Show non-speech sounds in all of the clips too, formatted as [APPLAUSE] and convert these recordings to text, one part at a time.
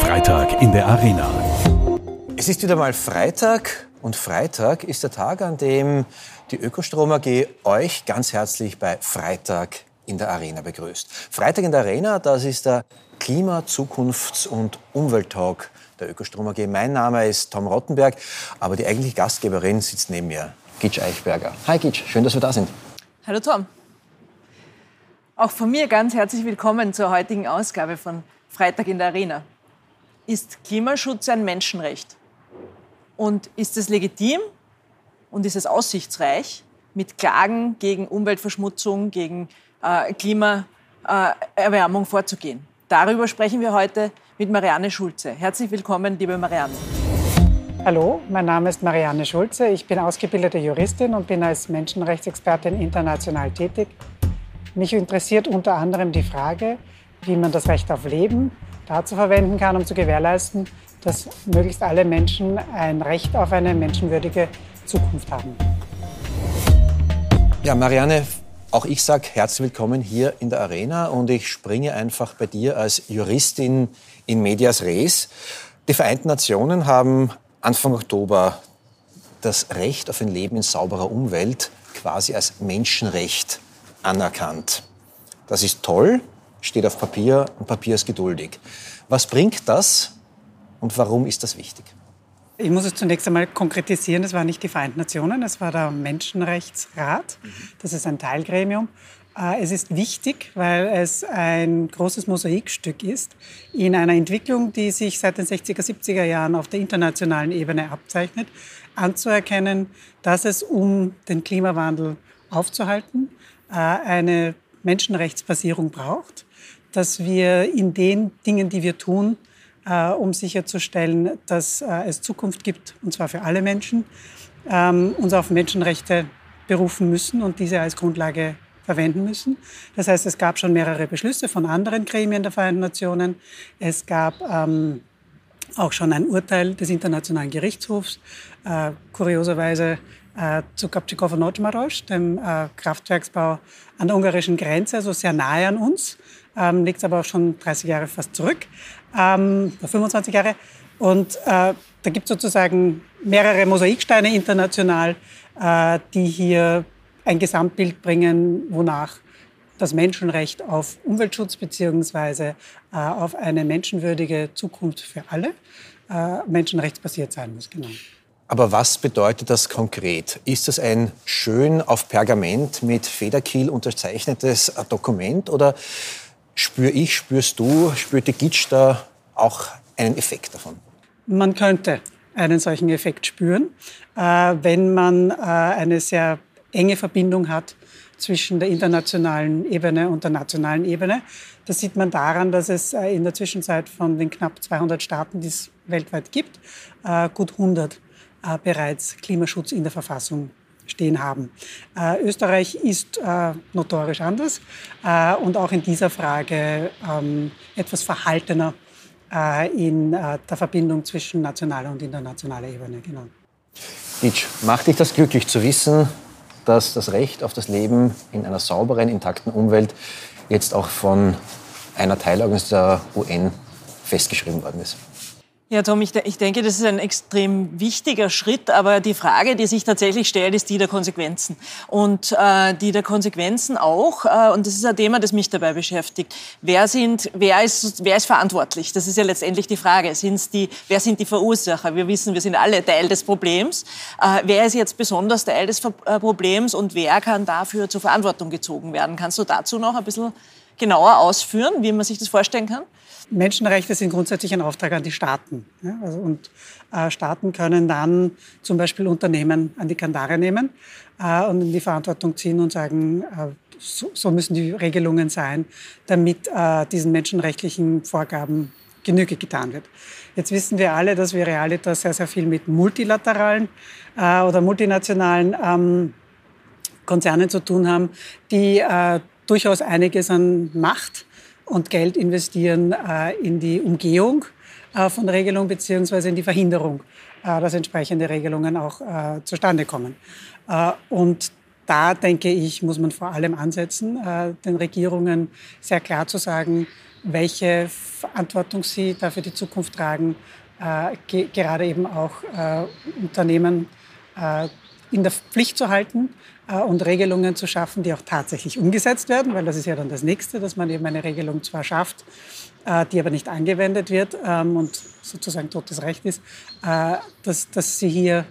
Freitag in der Arena. Es ist wieder mal Freitag und Freitag ist der Tag, an dem die Ökostrom AG euch ganz herzlich bei Freitag in der Arena begrüßt. Freitag in der Arena, das ist der Klima-, Zukunfts- und Umwelttalk der Ökostrom AG. Mein Name ist Tom Rottenberg, aber die eigentliche Gastgeberin sitzt neben mir, Gitsch Eichberger. Hi Gitsch, schön, dass wir da sind. Hallo Tom. Auch von mir ganz herzlich willkommen zur heutigen Ausgabe von Freitag in der Arena. Ist Klimaschutz ein Menschenrecht? Und ist es legitim und ist es aussichtsreich, mit Klagen gegen Umweltverschmutzung, gegen äh, Klimaerwärmung vorzugehen? Darüber sprechen wir heute mit Marianne Schulze. Herzlich willkommen, liebe Marianne. Hallo, mein Name ist Marianne Schulze. Ich bin ausgebildete Juristin und bin als Menschenrechtsexpertin international tätig. Mich interessiert unter anderem die Frage, wie man das Recht auf Leben dazu verwenden kann, um zu gewährleisten, dass möglichst alle Menschen ein Recht auf eine menschenwürdige Zukunft haben. Ja, Marianne, auch ich sage herzlich willkommen hier in der Arena und ich springe einfach bei dir als Juristin in medias res. Die Vereinten Nationen haben Anfang Oktober das Recht auf ein Leben in sauberer Umwelt quasi als Menschenrecht anerkannt. Das ist toll, steht auf Papier und Papier ist geduldig. Was bringt das und warum ist das wichtig? Ich muss es zunächst einmal konkretisieren. Es waren nicht die Vereinten Nationen, es war der Menschenrechtsrat. Das ist ein Teilgremium. Äh, es ist wichtig, weil es ein großes Mosaikstück ist in einer Entwicklung, die sich seit den 60er, 70er Jahren auf der internationalen Ebene abzeichnet, anzuerkennen, dass es, um den Klimawandel aufzuhalten, eine Menschenrechtsbasierung braucht, dass wir in den Dingen, die wir tun, äh, um sicherzustellen, dass es Zukunft gibt, und zwar für alle Menschen, ähm, uns auf Menschenrechte berufen müssen und diese als Grundlage verwenden müssen. Das heißt, es gab schon mehrere Beschlüsse von anderen Gremien der Vereinten Nationen. Es gab ähm, auch schon ein Urteil des Internationalen Gerichtshofs, äh, kurioserweise äh, zu Kapčíkovo Nočmaros, dem äh, Kraftwerksbau an der ungarischen Grenze, also sehr nahe an uns, ähm, liegt aber auch schon 30 Jahre fast zurück, ähm, 25 Jahre. Und äh, da gibt es sozusagen mehrere Mosaiksteine international, äh, die hier ein Gesamtbild bringen, wonach das Menschenrecht auf Umweltschutz bzw. Äh, auf eine menschenwürdige Zukunft für alle äh, menschenrechtsbasiert sein muss. Genau. Aber was bedeutet das konkret? Ist das ein schön auf Pergament mit Federkiel unterzeichnetes äh, Dokument oder spüre ich, spürst du, spürt die Gitsch da auch einen Effekt davon? Man könnte einen solchen Effekt spüren, wenn man eine sehr enge Verbindung hat zwischen der internationalen Ebene und der nationalen Ebene. Das sieht man daran, dass es äh, in der Zwischenzeit von den knapp 200 Staaten, die es weltweit gibt, äh, gut 100 äh, bereits Klimaschutz in der Verfassung stehen haben. Österreich ist notorisch anders und auch in dieser Frage ähm, etwas verhaltener in der Verbindung zwischen nationaler und internationaler Ebene. Genau. Ditsch, macht dich das glücklich zu wissen, dass das Recht auf das Leben in einer sauberen, intakten Umwelt jetzt auch von einer Teilorganisation der UN festgeschrieben worden ist. Ja, Tom, ich, ich, denke, das ist ein extrem wichtiger Schritt, aber die Frage, die sich tatsächlich stellt, ist die der Konsequenzen. Und äh, die der Konsequenzen auch, äh, und das ist ein Thema, das mich dabei beschäftigt, wer, sind, wer, ist, wer ist verantwortlich? Das ist ja letztendlich die Frage. Sind's die, wer sind die Verursacher? Wir wissen, wir sind alle Teil des Problems. Äh, wer ist jetzt besonders Teil des äh, Problems und wer kann dafür zur Verantwortung gezogen werden? Kannst du dazu noch ein bisschen genauer ausführen, wie man sich das vorstellen kann? Menschenrechte sind grundsätzlich ein Auftrag an die Staaten. Ja, also, und äh, Staaten können dann zum Beispiel Unternehmen an die Kandare nehmen äh, und in die Verantwortung ziehen und sagen, äh, so, so, müssen die Regelungen sein, damit äh, diesen menschenrechtlichen Vorgaben Genüge getan wird. Jetzt wissen wir alle, dass wir Realitas sehr, sehr viel mit multilateralen äh, oder multinationalen ähm, Konzernen zu tun haben, die äh, durchaus einiges an Macht und Geld investieren äh, in die Umgehung äh, von Regelungen beziehungsweise in die Verhinderung, äh, dass entsprechende Regelungen auch zustande kommen. Und da denke ich, muss man vor allem ansetzen, den Regierungen sehr klar zu sagen, welche Verantwortung sie da für die Zukunft tragen, ge gerade eben auch Unternehmen in der Pflicht zu halten äh, und Regelungen zu schaffen, die auch tatsächlich umgesetzt werden, weil das ist ja dann das Nächste, dass man eben eine Regelung zwar schafft, äh, die aber nicht angewendet wird ähm, und sozusagen totes Recht ist, äh, dass, dass sie hier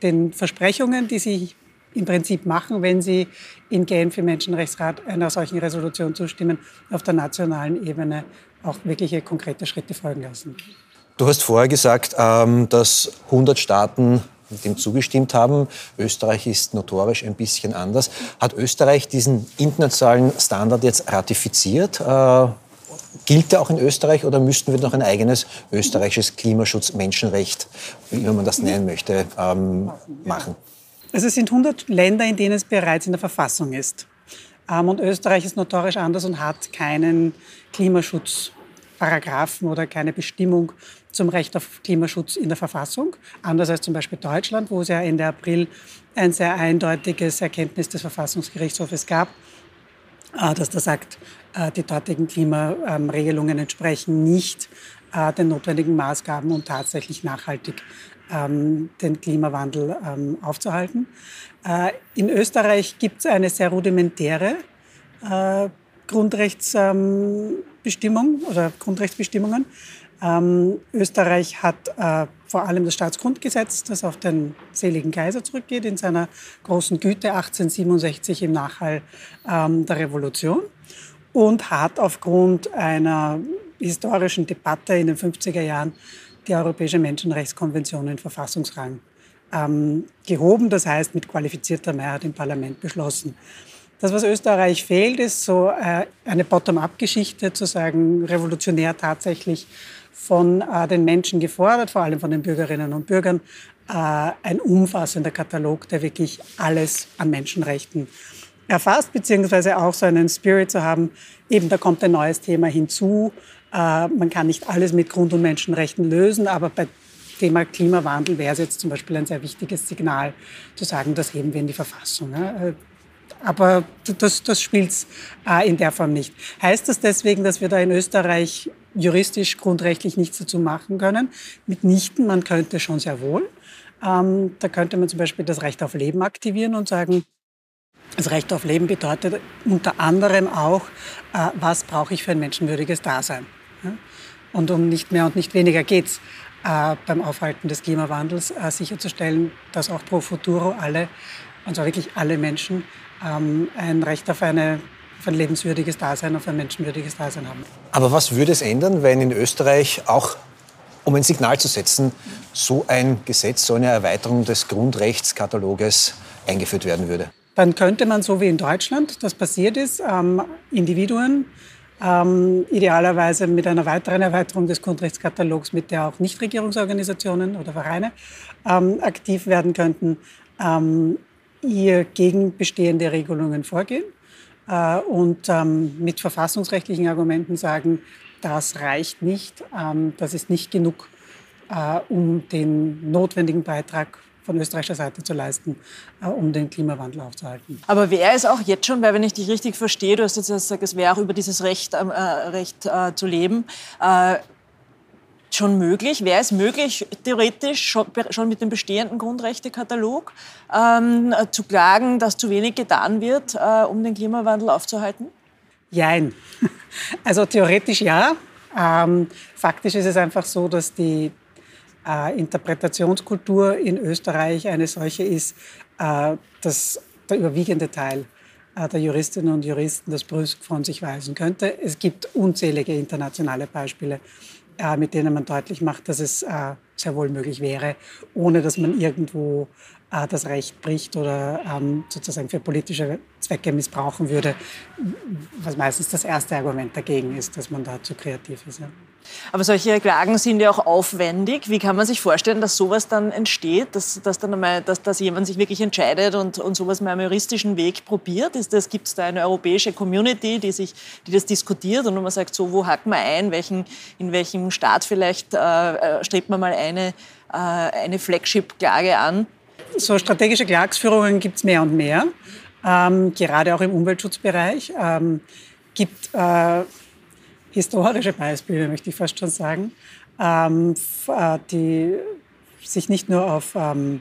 den Versprechungen, die sie im Prinzip machen, wenn sie in Genf im Menschenrechtsrat einer solchen Resolution zustimmen, auf der nationalen Ebene auch wirkliche konkrete Schritte folgen lassen. Du hast vorher gesagt, ähm, dass 100 Staaten dem zugestimmt haben. Österreich ist notorisch ein bisschen anders. Hat Österreich diesen internationalen Standard jetzt ratifiziert? Äh, gilt der auch in Österreich oder müssten wir noch ein eigenes österreichisches Klimaschutz-Menschenrecht, wie man das nennen möchte, ähm, machen? Also es sind 100 Länder, in denen es bereits in der Verfassung ist. Ähm, und Österreich ist notorisch anders und hat keinen Klimaschutzparagraphen oder keine Bestimmung zum Recht auf Klimaschutz in der Verfassung. Anders als zum Beispiel Deutschland, wo es ja Ende April ein sehr eindeutiges Erkenntnis des Verfassungsgerichtshofes gab, äh, dass da sagt, äh, die dortigen Klimaregelungen entsprechen nicht äh, den notwendigen Maßgaben, um tatsächlich nachhaltig ähm, den Klimawandel ähm, aufzuhalten. In Österreich gibt es eine sehr rudimentäre Grundrechtsbestimmung oder Grundrechtsbestimmungen. Ähm, Österreich hat äh, vor allem das Staatsgrundgesetz, das auf den seligen Kaiser zurückgeht, in seiner großen Güte 1867 im Nachhall ähm, der Revolution und hat aufgrund einer historischen Debatte in den 50er Jahren die Europäische Menschenrechtskonvention in Verfassungsrang ähm, gehoben, das heißt mit qualifizierter Mehrheit im Parlament beschlossen. Das, was Österreich fehlt, ist so äh, eine Bottom-up-Geschichte, zu sagen, revolutionär tatsächlich von äh, den Menschen gefordert, vor allem von den Bürgerinnen und Bürgern, äh, ein umfassender Katalog, der wirklich alles an Menschenrechten erfasst, beziehungsweise auch so einen Spirit zu haben, eben da kommt ein neues Thema hinzu. Man kann nicht alles mit Grund- und Menschenrechten lösen, aber bei Thema Klimawandel wäre es jetzt zum Beispiel ein sehr wichtiges Signal, zu sagen, das heben wir in die Verfassung. Aber das, das spielt äh, in der Form nicht. Heißt das deswegen, dass wir da in Österreich juristisch, grundrechtlich nichts dazu machen können? Mitnichten, man könnte schon sehr wohl. Ähm, da könnte man zum Beispiel das Recht auf Leben aktivieren und sagen, das Recht auf Leben bedeutet unter anderem auch, äh, was brauche ich für ein menschenwürdiges Dasein. Ja? Und um nicht mehr und nicht weniger geht's äh, beim Aufhalten des Klimawandels, äh, sicherzustellen, dass auch pro futuro alle, und zwar wirklich alle Menschen, ähm, ein Recht auf, eine, auf ein lebenswürdiges Dasein, auf ein menschenwürdiges Dasein haben. Aber was würde es ändern, wenn in Österreich auch, um ein Signal zu setzen, so ein Gesetz, so eine Erweiterung des Grundrechtskataloges eingeführt werden würde? Dann könnte man, so wie in Deutschland das passiert ist, ähm, Individuen, ähm, idealerweise mit einer weiteren Erweiterung des Grundrechtskatalogs, mit der auch Nichtregierungsorganisationen oder Vereine ähm, aktiv werden könnten, ähm, ihr gegen bestehende Regelungen vorgehen äh, und ähm, mit verfassungsrechtlichen Argumenten sagen, das reicht nicht, ähm, das ist nicht genug, äh, um den notwendigen Beitrag von österreichischer Seite zu leisten, äh, um den Klimawandel aufzuhalten. Aber wäre es auch jetzt schon, weil wenn ich dich richtig verstehe, du hast jetzt gesagt, es wäre auch über dieses Recht, ähm, äh, Recht äh, zu leben, äh, schon möglich? Wäre es möglich, theoretisch schon, mit dem bestehenden Grundrechtekatalog ähm, zu klagen, dass zu wenig getan wird, äh, um den Klimawandel aufzuhalten? Jein. [LAUGHS] Also theoretisch ja. Ähm, faktisch ist es einfach so, dass die äh, Interpretationskultur in Österreich eine solche ist, äh, dass der überwiegende Teil äh, der Juristinnen und Juristen das brüsk von sich weisen könnte. Es gibt unzählige internationale Beispiele, äh, mit denen man deutlich macht, dass es äh, sehr wohl möglich wäre, ohne dass man irgendwo äh, das Recht bricht oder ähm, sozusagen für politische Zwecke missbrauchen würde, was meistens das erste Argument dagegen ist, dass man da zu kreativ ist. Ja. Aber solche Klagen sind ja auch aufwendig. Wie kann man sich vorstellen, dass sowas dann entsteht, dass, dass, dann einmal, dass, dass jemand sich wirklich entscheidet und, und sowas mal am juristischen Weg probiert? Gibt es da eine europäische Community, die, sich, die das diskutiert und man sagt, so, wo hacken wir ein, welchen, in welchem Staat vielleicht äh, äh strebt man mal eine, äh, eine Flagship-Klage an? so strategische Klagsführungen gibt es mehr und mehr, ähm, gerade auch im Umweltschutzbereich. Ähm, gibt äh, historische Beispiele, möchte ich fast schon sagen, ähm, äh, die sich nicht nur auf ähm,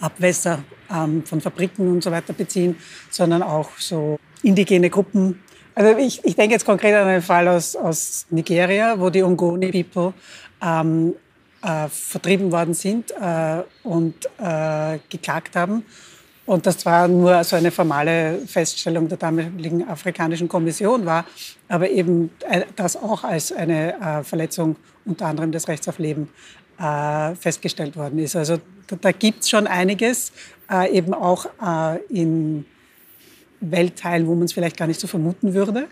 Abwässer ähm, von Fabriken und so weiter beziehen, sondern auch so indigene Gruppen. Also ich, ich denke jetzt konkret an einen Fall aus, aus Nigeria, wo die Ongoni People ähm, äh, vertrieben worden sind äh, und äh, geklagt haben. Und das war nur so eine formale Feststellung der damaligen Afrikanischen Kommission war, aber eben äh, das auch als eine äh, Verletzung unter anderem des Rechts auf Leben äh, festgestellt worden ist. Also da, gibt es schon einiges, eben auch in Weltteilen, wo man es vielleicht gar nicht so vermuten würde.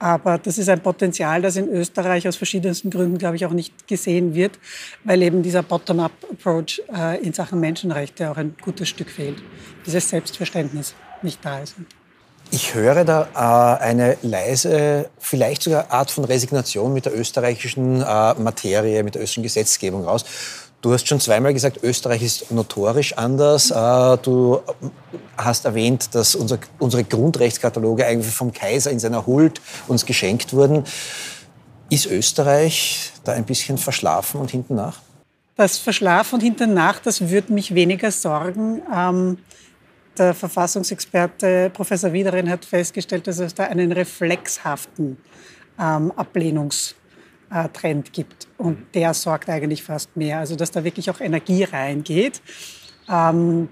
Aber das ist ein Potenzial, das in Österreich aus verschiedensten Gründen, glaube ich, auch nicht gesehen wird, weil eben dieser Bottom-up-Approach äh, in Sachen Menschenrechte auch ein gutes Stück fehlt. Dieses Selbstverständnis nicht da ist. Ich höre da äh, eine leise, vielleicht sogar Art von Resignation mit der österreichischen äh, Materie, mit der österreichischen Gesetzgebung raus. Du hast schon zweimal gesagt, Österreich ist notorisch anders. Äh, du hast erwähnt, dass unsere Grundrechtskataloge eigentlich vom Kaiser in seiner Huld uns geschenkt wurden. Ist Österreich da ein bisschen verschlafen und hinten nach? Das Verschlafen und hinten nach, das würde mich weniger sorgen. Ähm, der Verfassungsexperte Professor Wiederin hat festgestellt, dass es da einen reflexhaften ähm, Ablehnungs Trend gibt. Und der sorgt eigentlich fast mehr. Also, dass da wirklich auch Energie reingeht ähm,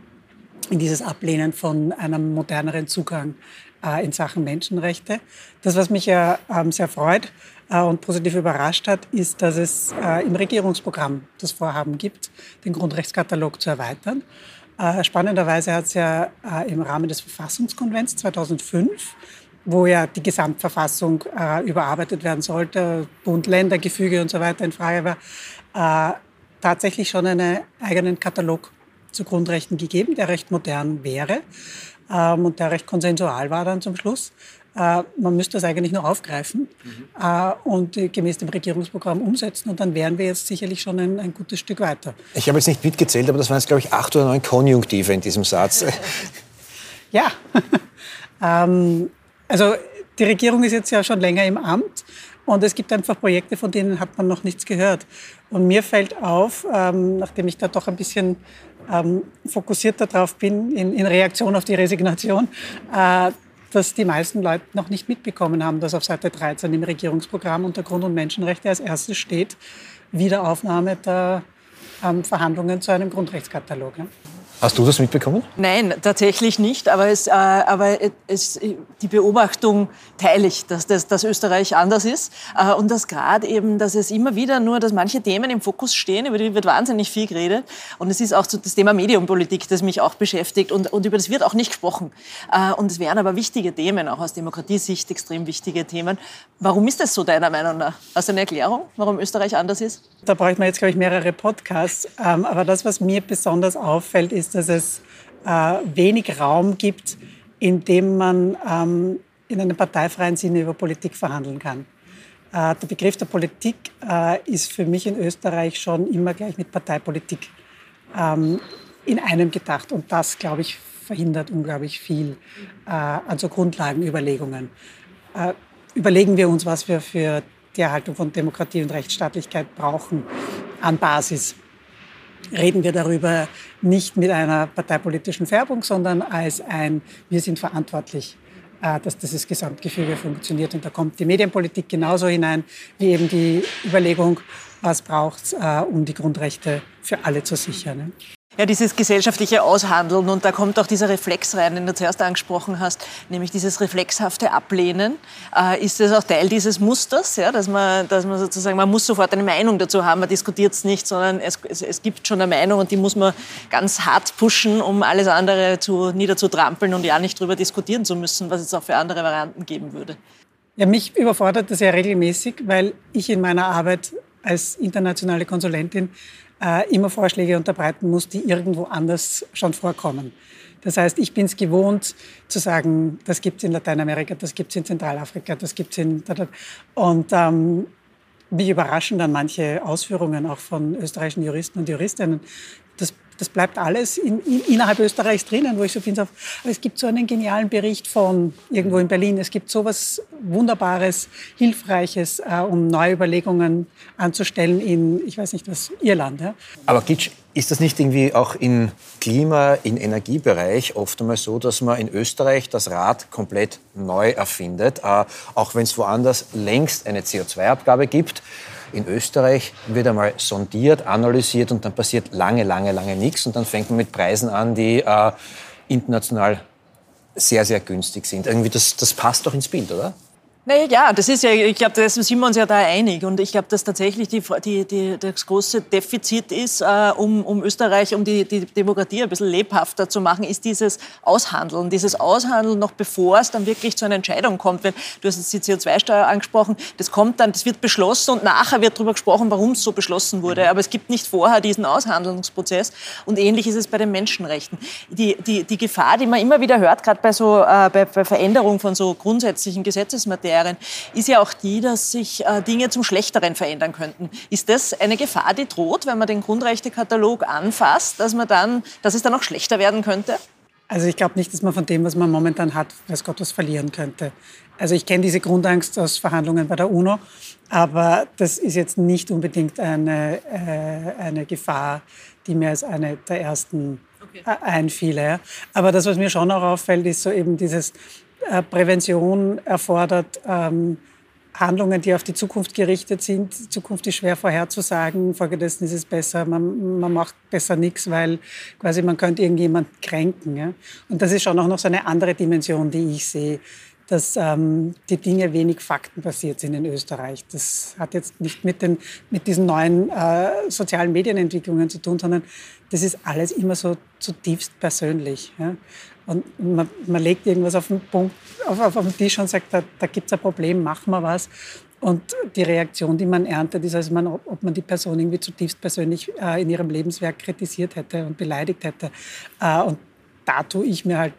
in dieses Ablehnen von einem moderneren Zugang äh, in Sachen Menschenrechte. Das, was mich ja ähm, sehr freut äh, und positiv überrascht hat, ist, dass es äh, im Regierungsprogramm das Vorhaben gibt, den Grundrechtskatalog zu erweitern. Äh, spannenderweise hat es ja äh, im Rahmen des Verfassungskonvents 2005 wo ja die Gesamtverfassung äh, überarbeitet werden sollte, Bund-Länder-Gefüge und so weiter in Frage war, äh, tatsächlich schon einen eigenen Katalog zu Grundrechten gegeben, der recht modern wäre ähm, und der recht konsensual war dann zum Schluss. Äh, man müsste das eigentlich nur aufgreifen mhm. äh, und gemäß dem Regierungsprogramm umsetzen und dann wären wir jetzt sicherlich schon ein, ein gutes Stück weiter. Ich habe jetzt nicht mitgezählt, aber das waren jetzt, glaube ich, acht oder neun Konjunktive in diesem Satz. [LAUGHS] ja, [LAUGHS] ähm, also die Regierung ist jetzt ja schon länger im Amt und es gibt einfach Projekte, von denen hat man noch nichts gehört. Und mir fällt auf, ähm, nachdem ich da doch ein bisschen ähm, fokussierter drauf bin, in, in, Reaktion auf die Resignation, äh, dass die meisten Leute noch nicht mitbekommen haben, dass auf Seite 13 im Regierungsprogramm unter Grund- und Menschenrechte als erstes steht, Wiederaufnahme der ähm, Verhandlungen zu einem Grundrechtskatalog. Ja. Hast du das mitbekommen? Nein, tatsächlich nicht. Aber, es, äh, aber es, die Beobachtung teile ich, dass, dass, dass Österreich anders ist. Äh, und dass gerade eben, dass es immer wieder nur, dass manche Themen im Fokus stehen, über die wird wahnsinnig viel geredet. Und es ist auch das Thema Medienpolitik, das mich auch beschäftigt. Und, und über das wird auch nicht gesprochen. Äh, und es wären aber wichtige Themen, auch aus Demokratiesicht extrem wichtige Themen. Warum ist das so deiner Meinung nach? Hast du eine Erklärung, warum Österreich anders ist? Da braucht man jetzt, glaube ich, mehrere Podcasts. Ähm, aber das, was mir besonders auffällt, ist, ist, dass es äh, wenig Raum gibt, in dem man ähm, in einem parteifreien Sinne über Politik verhandeln kann. Äh, der Begriff der Politik äh, ist für mich in Österreich schon immer gleich mit Parteipolitik ähm, in einem gedacht. Und das, glaube ich, verhindert unglaublich viel äh, an so Grundlagenüberlegungen. Äh, überlegen wir uns, was wir für die Erhaltung von Demokratie und Rechtsstaatlichkeit brauchen an Basis reden wir darüber nicht mit einer parteipolitischen Färbung, sondern als ein, wir sind verantwortlich, äh, dass dieses Gesamtgefüge funktioniert. Und da kommt die Medienpolitik genauso hinein wie eben die Überlegung, was braucht es, äh, um die Grundrechte für alle zu sichern ja, dieses gesellschaftliche Aushandeln. Und da kommt auch dieser Reflex rein, den du zuerst angesprochen hast, nämlich dieses reflexhafte Ablehnen. Äh, ist das auch Teil dieses Musters, ja, dass, man, dass man sozusagen, man muss sofort eine Meinung dazu haben, man diskutiert es nicht, sondern es, es, es, gibt schon eine Meinung und die muss man ganz hart pushen, um alles andere zu, niederzutrampeln und ja nicht darüber diskutieren zu müssen, was es auch für andere Varianten geben würde. Ja, mich überfordert das ja regelmäßig, weil ich in meiner Arbeit als internationale Konsulentin äh, immer Vorschläge unterbreiten muss, die irgendwo anders schon vorkommen. Das heißt, ich bin es gewohnt zu sagen, das gibt es in Lateinamerika, das gibt es in Zentralafrika, das gibt es in... Und ähm, mich überraschen dann manche Ausführungen auch von österreichischen Juristen und Juristinnen, das das bleibt alles in, in, innerhalb Österreichs drinnen, wo ich so finde, aber es gibt so einen genialen Bericht von irgendwo in Berlin. Es gibt so was Wunderbares, Hilfreiches, äh, um neue Überlegungen anzustellen in, ich weiß nicht was, Irland. Ja? Aber Gitsch, ist das nicht irgendwie auch im Klima-, im Energiebereich oft einmal so, dass man in Österreich das Rad komplett neu erfindet, äh, auch wenn es woanders längst eine CO2-Abgabe gibt? In Österreich wird einmal sondiert, analysiert und dann passiert lange, lange, lange nichts. Und dann fängt man mit Preisen an, die äh, international sehr, sehr günstig sind. Irgendwie das, das passt doch ins Bild, oder? Naja, ja, das ist ja, ich glaube, da sind wir uns ja da einig. Und ich glaube, dass tatsächlich die, die, die, das große Defizit ist, äh, um, um Österreich, um die, die Demokratie ein bisschen lebhafter zu machen, ist dieses Aushandeln. Dieses Aushandeln noch bevor es dann wirklich zu einer Entscheidung kommt. Wenn, du hast jetzt die CO2-Steuer angesprochen, das kommt dann, das wird beschlossen und nachher wird darüber gesprochen, warum es so beschlossen wurde. Aber es gibt nicht vorher diesen Aushandlungsprozess. Und ähnlich ist es bei den Menschenrechten. Die, die, die Gefahr, die man immer wieder hört, gerade bei, so, äh, bei, bei Veränderung von so grundsätzlichen Gesetzesmaterien, Sekretärin, ist ja auch die, dass sich äh, Dinge zum Schlechteren verändern könnten. Ist das eine Gefahr, die droht, wenn man den Grundrechtekatalog anfasst, dass, man dann, dass es dann auch schlechter werden könnte? Also ich glaube nicht, dass man von dem, was man momentan hat, weiß Gott, was verlieren könnte. Also ich kenne diese Grundangst aus Verhandlungen bei der UNO, aber das ist jetzt nicht unbedingt eine, äh, eine Gefahr, die mir als eine der ersten okay. Äh, einfiele. Aber das, was mir schon auch auffällt, ist so eben dieses äh, Prävention erfordert ähm, Handlungen, die auf die Zukunft gerichtet sind. Die Zukunft ist schwer vorherzusagen. Folgedessen ist es besser, man, man macht besser nichts, weil quasi man könnte irgendjemand kränken. Ja? Und das ist schon auch noch so eine andere Dimension, die ich sehe dass ähm, die Dinge wenig faktenbasiert sind in Österreich. Das hat jetzt nicht mit, den, mit diesen neuen äh, sozialen Medienentwicklungen zu tun, sondern das ist alles immer so zutiefst persönlich. Ja? Und man, man, legt irgendwas auf den, Punkt, auf, auf, den Tisch und sagt, da, da gibt es ein Problem, machen wir was. Und die Reaktion, die man erntet, ist, als man, ob man die Person irgendwie zutiefst persönlich äh, in ihrem Lebenswerk kritisiert hätte und beleidigt hätte. Äh, und da tue ich mir halt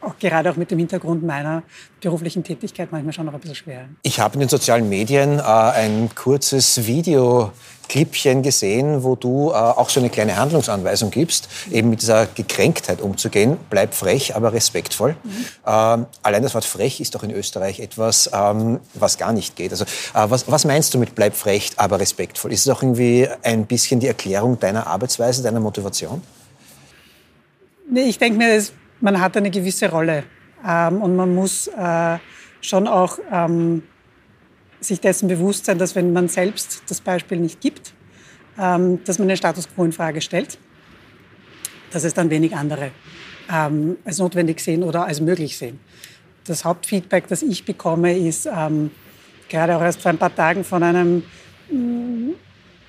auch gerade auch mit dem Hintergrund meiner beruflichen Tätigkeit manchmal schon noch ein bisschen schwer. Ich habe in den sozialen Medien äh, ein kurzes Video Clipchen gesehen, wo du äh, auch so eine kleine Handlungsanweisung gibst, eben mit dieser Gekränktheit umzugehen. Bleib frech, aber respektvoll. Mhm. Ähm, allein das Wort frech ist doch in Österreich etwas, ähm, was gar nicht geht. Also, äh, was, was, meinst du mit bleib frech, aber respektvoll? Ist es auch irgendwie ein bisschen die Erklärung deiner Arbeitsweise, deiner Motivation? Nee, ich denke mir, man hat eine gewisse Rolle ähm, und man muss äh, schon auch ähm, sich dessen bewusst sein, dass wenn man selbst das Beispiel nicht gibt, ähm, dass man den Status quo in Frage stellt, dass es dann wenig andere ähm, als notwendig sehen oder als möglich sehen. Das Hauptfeedback, das ich bekomme, ist ähm, gerade auch erst vor ein paar Tagen von einem mm,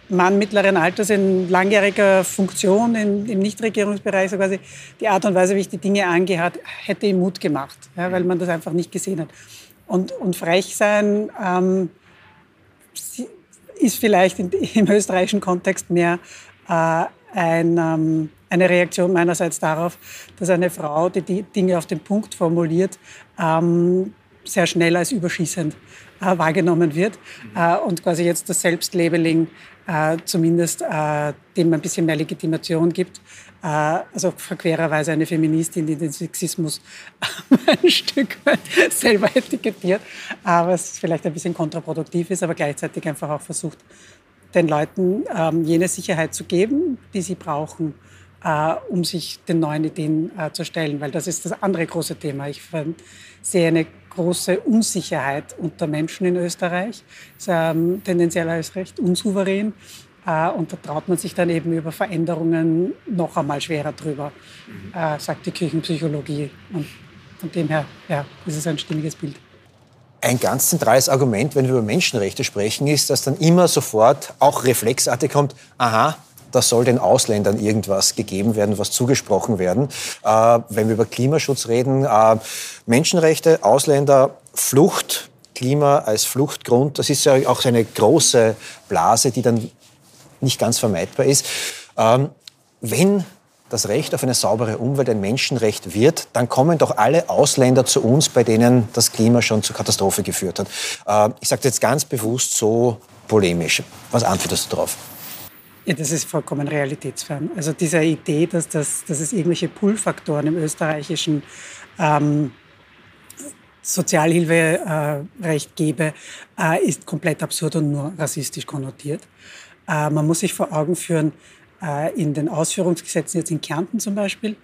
Mann mittleren Alters in langjähriger Funktion in, im Nichtregierungsbereich, so quasi die Art und Weise, wie ich die Dinge angehat, hätte ihm Mut gemacht, ja, weil man das einfach nicht gesehen hat. Und, und frech sein ähm, ist vielleicht in, [LAUGHS] im österreichischen Kontext mehr äh, ein, ähm, eine Reaktion meinerseits darauf, dass eine Frau, die die Dinge auf den Punkt formuliert, ähm, sehr schnell als überschießend äh, wahrgenommen wird äh, und quasi jetzt das Selbstlabeling äh, zumindest äh, dem ein bisschen mehr Legitimation gibt. Äh, also verquererweise eine Feministin, die den Sexismus [LAUGHS] ein Stück weit selber etikettiert, was vielleicht ein bisschen kontraproduktiv ist, aber gleichzeitig einfach auch versucht, den Leuten ähm, jene Sicherheit zu geben, die sie brauchen, äh, um sich den neuen Ideen zu stellen. Weil das ist das andere große Thema. Ich sehe eine große Unsicherheit unter Menschen in Österreich, ist, ähm, tendenziell als recht unsouverän. Äh, und da traut man sich dann eben über Veränderungen noch einmal schwerer drüber, mhm. äh, sagt die Küchenpsychologie. Und von dem her, ja, ist es ein stimmiges Bild. Ein ganz zentrales Argument, wenn wir über Menschenrechte sprechen, ist, dass dann immer sofort auch reflexartig kommt, aha, da soll den Ausländern irgendwas gegeben werden, was zugesprochen werden. Äh, wenn wir über Klimaschutz reden, äh, Menschenrechte, Ausländer, Flucht, Klima als Fluchtgrund, das ist ja auch eine große Blase, die dann nicht ganz vermeidbar ist. Ähm, wenn das Recht auf eine saubere Umwelt ein Menschenrecht wird, dann kommen doch alle Ausländer zu uns, bei denen das Klima schon zur Katastrophe geführt hat. Äh, ich sage jetzt ganz bewusst so polemisch. Was antwortest du darauf? Ja, das ist vollkommen realitätsfern. Also diese Idee, dass, das, dass es irgendwelche Pull-Faktoren im österreichischen ähm, Sozialhilferecht gäbe, äh, ist komplett absurd und nur rassistisch konnotiert. Äh, man muss sich vor Augen führen, äh, in den Ausführungsgesetzen, jetzt in Kärnten zum Beispiel,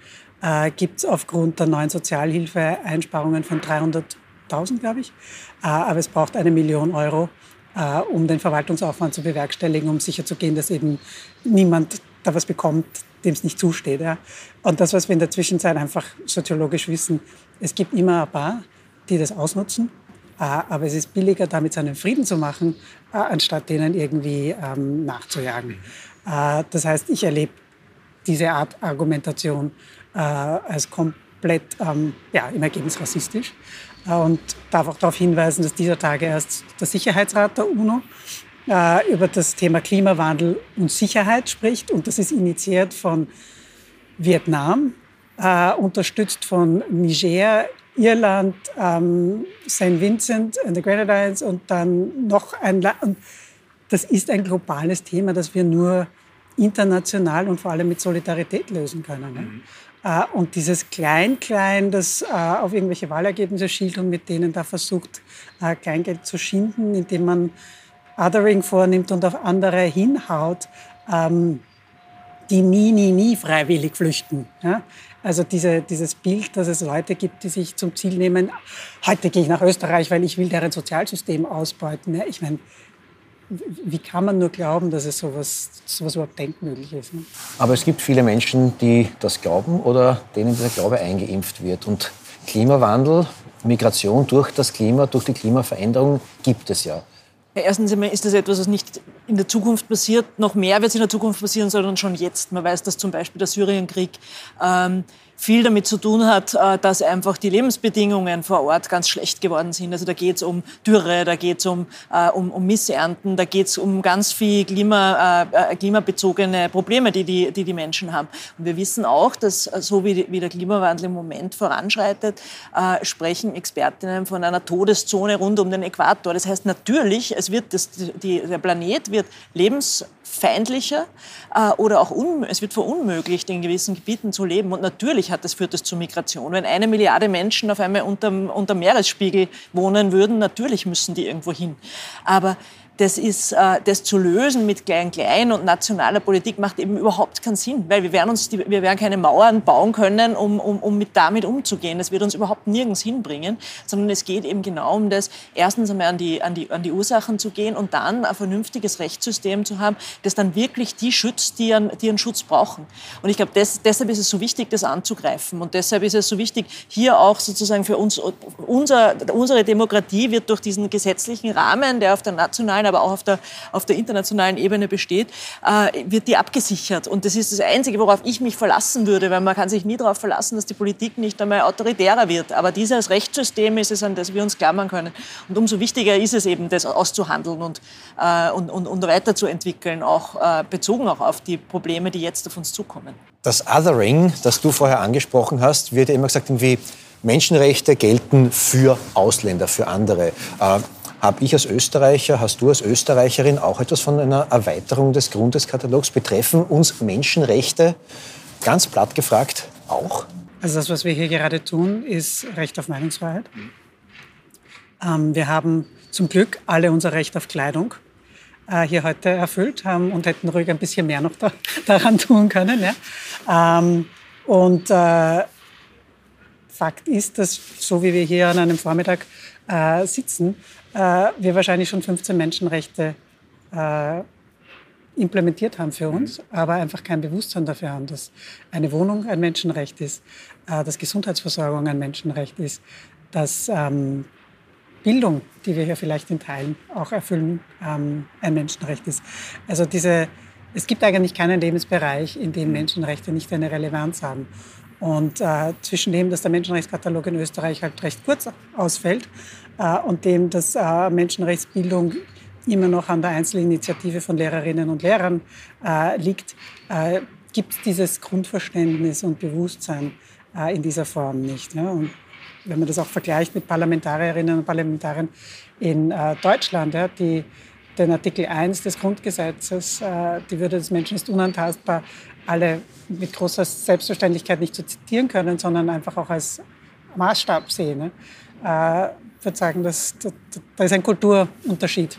gibt es aufgrund der neuen Sozialhilfe Einsparungen von 300.000, glaube ich. Aber es braucht eine Million Euro, um den Verwaltungsaufwand zu bewerkstelligen, um sicherzugehen, dass eben niemand da was bekommt, dem es nicht zusteht. Und das, was wir in der Zwischenzeit einfach soziologisch wissen, es gibt immer ein paar, die das ausnutzen. Äh, aber es ist billiger, damit seinen Frieden zu machen, äh, anstatt denen irgendwie ähm, nachzujagen. Äh, das heißt, ich erlebe diese Art Argumentation als komplett ähm, ja, im Ergebnis rassistisch und darf auch darauf hinweisen, dass dieser Tage erst der Sicherheitsrat der UNO über das Thema Klimawandel und Sicherheit spricht. Und das ist initiiert von Vietnam, unterstützt von Niger, Irland, ähm, St. Vincent and the Grenadines und dann noch ein Land. Das ist ein globales Thema, das wir nur international und vor allem mit Solidarität lösen können. Ne? Äh, und dieses Klein-Klein, das äh, auf irgendwelche Wahlergebnisse schielt und mit denen da versucht, äh, Kleingeld zu schinden, indem man Othering vornimmt und auf andere hinhaut, ähm, die nie, nie, nie freiwillig flüchten. Also diese, dieses Bild, dass es Leute gibt, die sich zum Ziel nehmen, heute gehe ich nach Österreich, weil ich will deren Sozialsystem ausbeuten. Ja, ich meine, wie kann man nur glauben, dass es sowas, sowas überhaupt denkmöglich ist? Ne? Aber es gibt viele Menschen, die das glauben oder denen dieser Glaube eingeimpft wird. Und Klimawandel, Migration durch das Klima, durch die Klimaveränderung gibt es ja. Erstens ist das etwas, was nicht in der Zukunft passiert. Noch mehr wird es in der Zukunft passieren, sondern schon jetzt. Man weiß, dass zum Beispiel der Syrienkrieg ähm, viel damit zu tun hat, äh, dass einfach die Lebensbedingungen vor Ort ganz schlecht geworden sind. Also da geht es um Dürre, da geht es um, äh, um, um Missernten, da geht es um ganz viel Klima, äh, klimabezogene Probleme, die die, die die Menschen haben. Und wir wissen auch, dass so wie, wie der Klimawandel im Moment voranschreitet, sprechen Expertinnen von einer Todeszone rund um den Äquator. Das heißt natürlich, es wird das, die, der Planet wird lebens feindlicher äh, oder auch es wird verunmöglicht, in gewissen Gebieten zu leben. Und natürlich hat das, führt das zu Migration. Wenn eine Milliarde Menschen auf einmal unter dem Meeresspiegel wohnen würden, natürlich müssen die irgendwo hin. Aber das, ist, äh, das zu lösen mit Klein-Klein und nationaler Politik macht eben überhaupt keinen Sinn, weil wir werden, uns die, wir werden keine Mauern bauen können, um, um, um mit damit umzugehen. Das wird uns überhaupt nirgends hinbringen, sondern es geht eben genau um das, erstens einmal an die, an die, an die Ursachen zu gehen und dann ein vernünftiges Rechtssystem zu haben, das dann wirklich die schützt, die einen, die einen Schutz brauchen. Und ich glaube, deshalb ist es so wichtig, das anzugreifen. Und deshalb ist es so wichtig, hier auch sozusagen für uns, unser, unsere Demokratie wird durch diesen gesetzlichen Rahmen, der auf der nationalen, aber auch auf der, auf der internationalen Ebene besteht, äh, wird die abgesichert. Und das ist das Einzige, worauf ich mich verlassen würde, weil man kann sich nie darauf verlassen, dass die Politik nicht einmal autoritärer wird. Aber dieses Rechtssystem ist es, an das wir uns klammern können. Und umso wichtiger ist es eben, das auszuhandeln und, äh, und, und, und weiterzuentwickeln, auch äh, bezogen auch auf die Probleme, die jetzt auf uns zukommen. Das Othering, das du vorher angesprochen hast, wird immer gesagt, irgendwie Menschenrechte gelten für Ausländer, für andere. Äh, habe ich als Österreicher, hast du als Österreicherin auch etwas von einer Erweiterung des Grundeskatalogs? Betreffen uns Menschenrechte, ganz platt gefragt, auch? Also das, was wir hier gerade tun, ist Recht auf Meinungsfreiheit. Ähm, wir haben zum Glück alle unser Recht auf Kleidung äh, hier heute erfüllt haben und hätten ruhig ein bisschen mehr noch da, [LAUGHS] daran tun können. Ja? Ähm, und äh, Fakt ist, dass so wie wir hier an einem Vormittag äh, sitzen, äh, wir wahrscheinlich schon 15 Menschenrechte äh, implementiert haben für uns, aber einfach kein Bewusstsein dafür haben, dass eine Wohnung ein Menschenrecht ist, äh, dass Gesundheitsversorgung ein Menschenrecht ist, dass ähm, Bildung, die wir hier vielleicht in Teilen auch erfüllen, ähm, ein Menschenrecht ist. Also diese, es gibt eigentlich keinen Lebensbereich, in dem Menschenrechte nicht eine Relevanz haben. Und äh, zwischen dem, dass der Menschenrechtskatalog in Österreich halt recht kurz ausfällt äh, und dem, dass äh, Menschenrechtsbildung immer noch an der Einzelinitiative von Lehrerinnen und Lehrern äh, liegt, äh, gibt es dieses Grundverständnis und Bewusstsein äh, in dieser Form nicht. Ja? Und wenn man das auch vergleicht mit Parlamentarierinnen und Parlamentariern in Deutschland, ja, die den Artikel 1 des Grundgesetzes, äh, die Würde des Menschen ist unantastbar, alle mit großer Selbstverständlichkeit nicht zu zitieren können, sondern einfach auch als Maßstab sehen. Ne? Äh, ich würde sagen, da ist ein Kulturunterschied.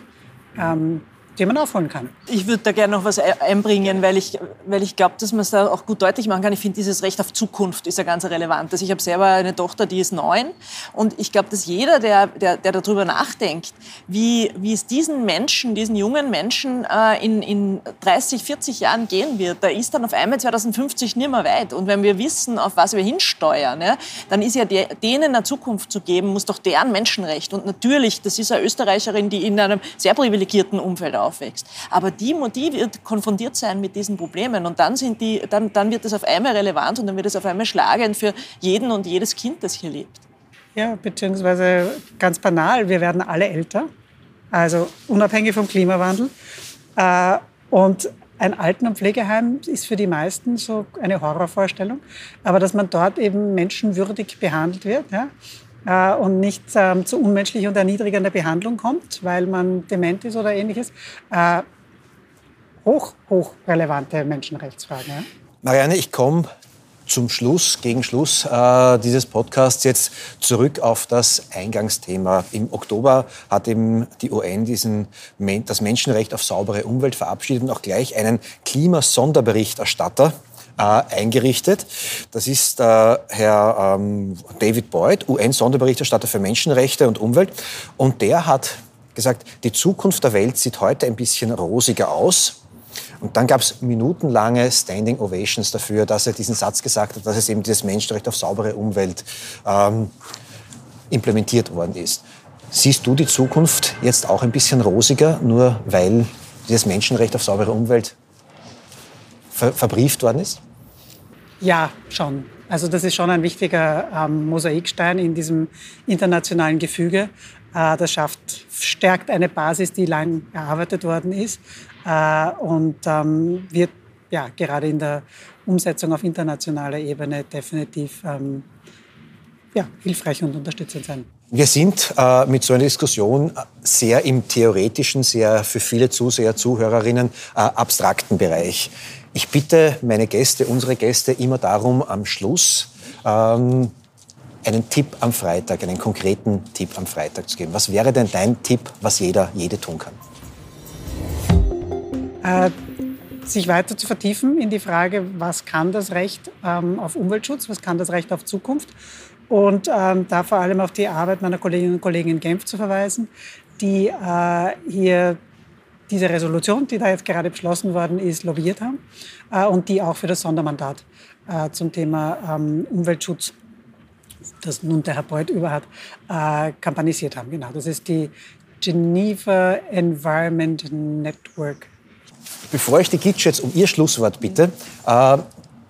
Ähm, den man aufholen kann. Ich würde da gerne noch was einbringen, weil ich, weil ich glaube, dass man es da auch gut deutlich machen kann. Ich finde, dieses Recht auf Zukunft ist ja ganz relevant. Also ich habe selber eine Tochter, die ist neun und ich glaube, dass jeder, der, der, der darüber nachdenkt, wie, wie es diesen Menschen, diesen jungen Menschen äh, in, in 30, 40 Jahren gehen wird, da ist dann auf einmal 2050 nicht mehr weit. Und wenn wir wissen, auf was wir hinsteuern, ja, dann ist ja der, denen eine Zukunft zu geben, muss doch deren Menschenrecht. Und natürlich, das ist eine Österreicherin, die in einem sehr privilegierten Umfeld aufwächst. Aber die, die wird konfrontiert sein mit diesen Problemen und dann, sind die, dann, dann wird es auf einmal relevant und dann wird es auf einmal schlagend für jeden und jedes Kind, das hier lebt. Ja, beziehungsweise ganz banal, wir werden alle älter, also unabhängig vom Klimawandel. Äh, und ein Alten- und Pflegeheim ist für die meisten so eine Horrorvorstellung. Aber dass man dort eben menschenwürdig behandelt wird, ja, äh, und nicht ähm, zu unmenschlicher und erniedrigender Behandlung kommt, weil man dement ist oder ähnliches. Äh, hoch, hoch relevante Menschenrechtsfragen. Ja? Marianne, ich komme zum Schluss, gegen Schluss äh, dieses Podcasts jetzt zurück auf das Eingangsthema. Im Oktober hat eben die UN diesen, das Menschenrecht auf saubere Umwelt verabschiedet und auch gleich einen Klimasonderberichterstatter äh, eingerichtet. Das ist äh, Herr ähm, David Boyd, UN-Sonderberichterstatter für Menschenrechte und Umwelt. Und der hat gesagt, die Zukunft der Welt sieht heute ein bisschen rosiger aus. Und dann gab es minutenlange Standing Ovations dafür, dass er diesen Satz gesagt hat, dass es eben dieses Menschenrecht auf saubere Umwelt ähm, implementiert worden ist. Siehst du die Zukunft jetzt auch ein bisschen rosiger, nur weil dieses Menschenrecht auf saubere Umwelt ver verbrieft worden ist? Ja, schon. Also das ist schon ein wichtiger ähm, Mosaikstein in diesem internationalen Gefüge. Äh, das schafft, stärkt eine Basis, die lang erarbeitet worden ist äh, und ähm, wird ja, gerade in der Umsetzung auf internationaler Ebene definitiv ähm, ja, hilfreich und unterstützend sein. Wir sind äh, mit so einer Diskussion sehr im theoretischen, sehr für viele Zuseher, Zuhörerinnen äh, abstrakten Bereich. Ich bitte meine Gäste, unsere Gäste immer darum, am Schluss ähm, einen Tipp am Freitag, einen konkreten Tipp am Freitag zu geben. Was wäre denn dein Tipp, was jeder, jede tun kann? Äh, sich weiter zu vertiefen in die Frage, was kann das Recht ähm, auf Umweltschutz, was kann das Recht auf Zukunft und ähm, da vor allem auf die Arbeit meiner Kolleginnen und Kollegen in Genf zu verweisen, die äh, hier diese Resolution, die da jetzt gerade beschlossen worden ist, lobbyiert haben äh, und die auch für das Sondermandat äh, zum Thema ähm, Umweltschutz, das nun der Herr Beuth über hat, äh, kampanisiert haben. Genau, das ist die Geneva Environment Network. Bevor ich die Gitsch jetzt um Ihr Schlusswort bitte, äh,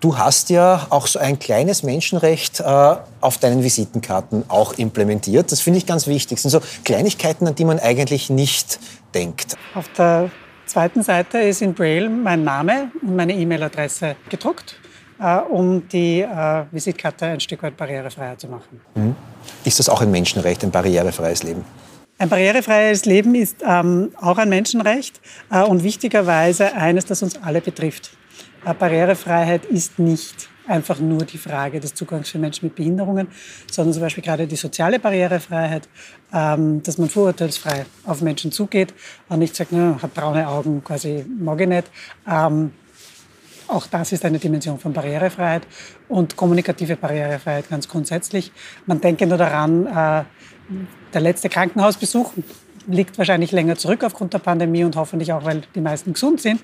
Du hast ja auch so ein kleines Menschenrecht äh, auf deinen Visitenkarten auch implementiert. Das finde ich ganz wichtig. Das sind so Kleinigkeiten, an die man eigentlich nicht denkt. Auf der zweiten Seite ist in Braille mein Name und meine E-Mail-Adresse gedruckt, äh, um die äh, Visitkarte ein Stück weit barrierefreier zu machen. Mhm. Ist das auch ein Menschenrecht, ein barrierefreies Leben? Ein barrierefreies Leben ist ähm, auch ein Menschenrecht äh, und wichtigerweise eines, das uns alle betrifft. Barrierefreiheit ist nicht einfach nur die Frage des Zugangs für Menschen mit Behinderungen, sondern zum Beispiel gerade die soziale Barrierefreiheit, ähm, dass man vorurteilsfrei auf Menschen zugeht und nicht sagt, na, hat braune Augen, quasi mag ich nicht. Ähm, auch das ist eine Dimension von Barrierefreiheit und kommunikative Barrierefreiheit ganz grundsätzlich. Man denke nur daran, äh, der letzte Krankenhausbesuch liegt wahrscheinlich länger zurück aufgrund der Pandemie und hoffentlich auch, weil die meisten gesund sind.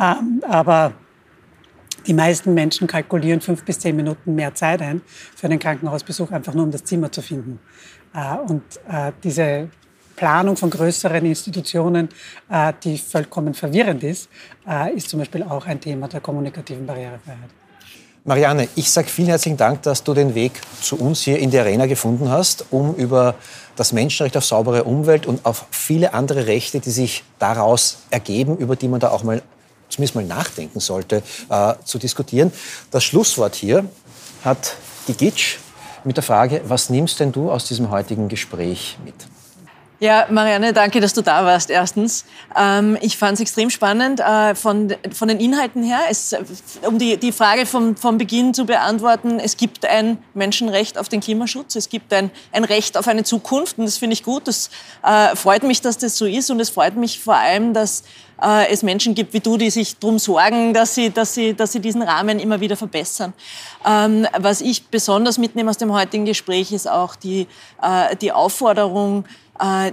Ähm, aber die meisten Menschen kalkulieren fünf bis zehn Minuten mehr Zeit ein für einen Krankenhausbesuch, einfach nur um das Zimmer zu finden. Äh, und äh, diese Planung von größeren Institutionen, äh, die vollkommen verwirrend ist, ist zum Beispiel auch ein Thema der kommunikativen Barrierefreiheit. Marianne, ich sage vielen herzlichen Dank, dass du den Weg zu uns hier in die Arena gefunden hast, um über das Menschenrecht auf saubere Umwelt und auf viele andere Rechte, die sich daraus ergeben, über die man da auch mal zumindest mal nachdenken sollte, äh, zu diskutieren. Das Schlusswort hier hat die Gitsch mit der Frage, was nimmst denn du aus diesem heutigen Gespräch mit? Ja, Marianne, danke, dass du da warst, erstens. Ähm, ich fand es extrem spannend äh, von, von den Inhalten her. Es, um die, die Frage vom, vom Beginn zu beantworten, es gibt ein Menschenrecht auf den Klimaschutz, es gibt ein, ein Recht auf eine Zukunft und das finde ich gut. Das äh, freut mich, dass das so ist und es freut mich vor allem, dass äh, es Menschen gibt wie du, die sich darum sorgen, dass sie, dass, sie, dass sie diesen Rahmen immer wieder verbessern. Ähm, was ich besonders mitnehme aus dem heutigen Gespräch ist auch die, äh, die Aufforderung,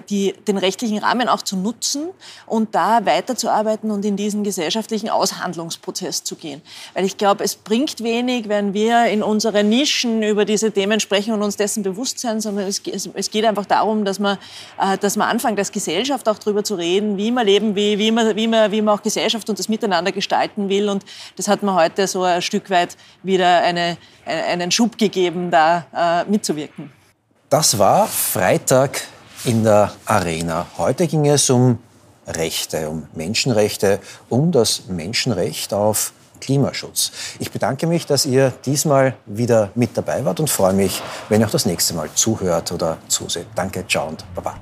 die, den rechtlichen Rahmen auch zu nutzen und da weiterzuarbeiten und in diesen gesellschaftlichen Aushandlungsprozess zu gehen. Weil ich glaube, es bringt wenig, wenn wir in unseren Nischen über diese Themen sprechen und uns dessen bewusst sind, sondern es, es geht einfach darum, dass man, äh, dass man anfängt, als Gesellschaft auch darüber zu reden, wie man leben will, wie man, wie man, wie man auch Gesellschaft und das Miteinander gestalten will. Und das hat man heute so ein Stück weit wieder eine, einen Schub gegeben, da äh, mitzuwirken. Das war Freitag in der Arena. Heute ging es um Rechte, um Menschenrechte, um das Menschenrecht auf Klimaschutz. Ich bedanke mich, dass ihr diesmal wieder mit dabei wart und freue mich, wenn ihr auch das nächste Mal zuhört oder zuseht. Danke, ciao und baba.